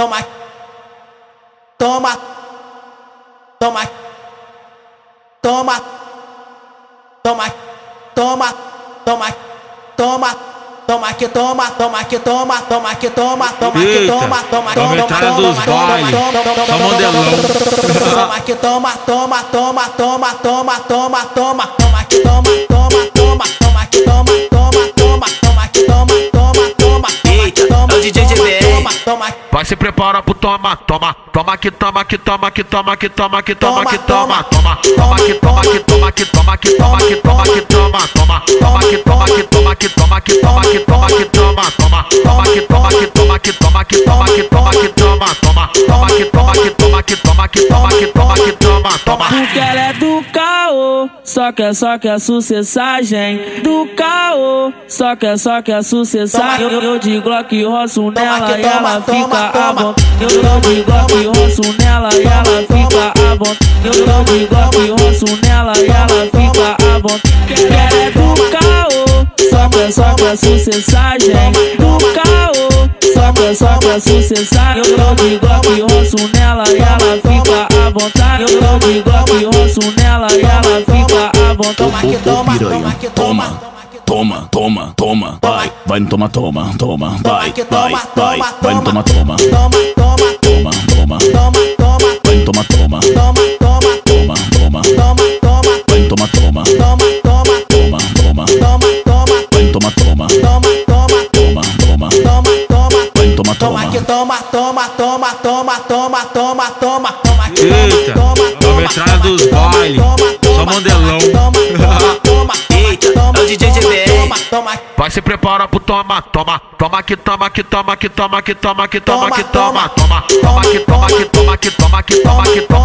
toma, toma, toma, toma, toma, toma, toma, toma, toma que toma, toma que toma, toma que toma, toma que toma, toma que toma, toma, toma, toma que toma, toma, toma, toma, toma, toma, toma, toma que toma, toma, toma, toma Vai se prepara pro toma, toma, toma que toma, que toma, que toma, que toma, que toma, que toma, toma, toma que toma, que toma, que toma, que toma, que toma, que toma, toma, toma que toma, que toma, que toma, que toma, que toma, que toma, toma, toma que toma, que toma, que toma, que toma, que toma, que toma, toma, toma que toma, que toma, que toma, que toma, que toma, que toma, toma. Porque ela é caô, só quer, só quer sucessagem. Do caô, só quer, só quer sucessagem. Eu, eu de Glock roço nela que e ela fica toma. vontade. Eu, eu de Glock roço nela e ela fica à vontade. Eu, eu de Glock roço nela e ela fica vontade. Porque ela é do caô, só quer, só quer sucessagem. Do caô, só quer, só quer sucessagem. Eu, eu de Glock roço nela e ela fica à vontade. Eu, eu de Glock roço nela e ela fica à vontade. toma que toma, toma que toma, Toma, toma, toma, vai, vai no toma, toma, toma, vai, que vai, toma, vai, toma, vai no toma, toma, toma, toma, toma, toma, toma, toma, toma que toma. toma, toma, toma, toma, toma, toma, toma, toma que Eita, toma, é toma, dos toma, baile. toma, Só toma, modelão. Toma, toma, toma, Eita, toma, é o DJ toma, GBR. Toma, toma, Vai se prepara pro toma, toma, toma que toma, que toma, que toma, que toma, que toma, Toma, que toma, toma. toma, toma que toma, que toma, que toma, que toma, que toma, que toma,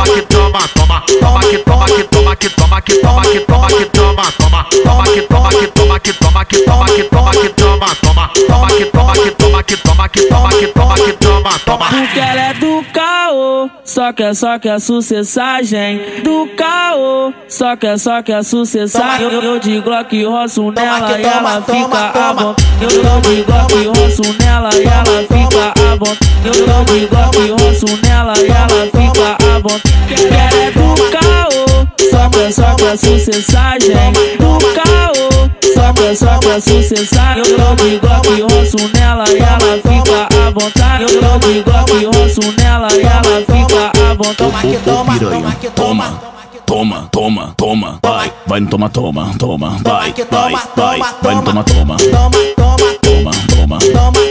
toma. Porque ela é do caô, só quer, só quer sucessagem. Do caô, só quer, só quer sucessagem. Eu, eu de Glock roço nela que e ela fica toma. vontade. Eu, de Glock roço nela e ela fica à vontade. Eu, de Glock roço nela e ela fica à vontade. Porque ela é do caô, só quer, só quer sucessagem. Do caô, só penso é cessar. Eu tomo igual que roço nela e ela fica à vontade. Eu tomo igual que roço nela e ela fica à vontade. Toma que toma, toma que toma toma, toma, toma, vai, vai no toma, toma, toma, vai, vai, vai, vai no toma, toma, toma, toma, toma, toma.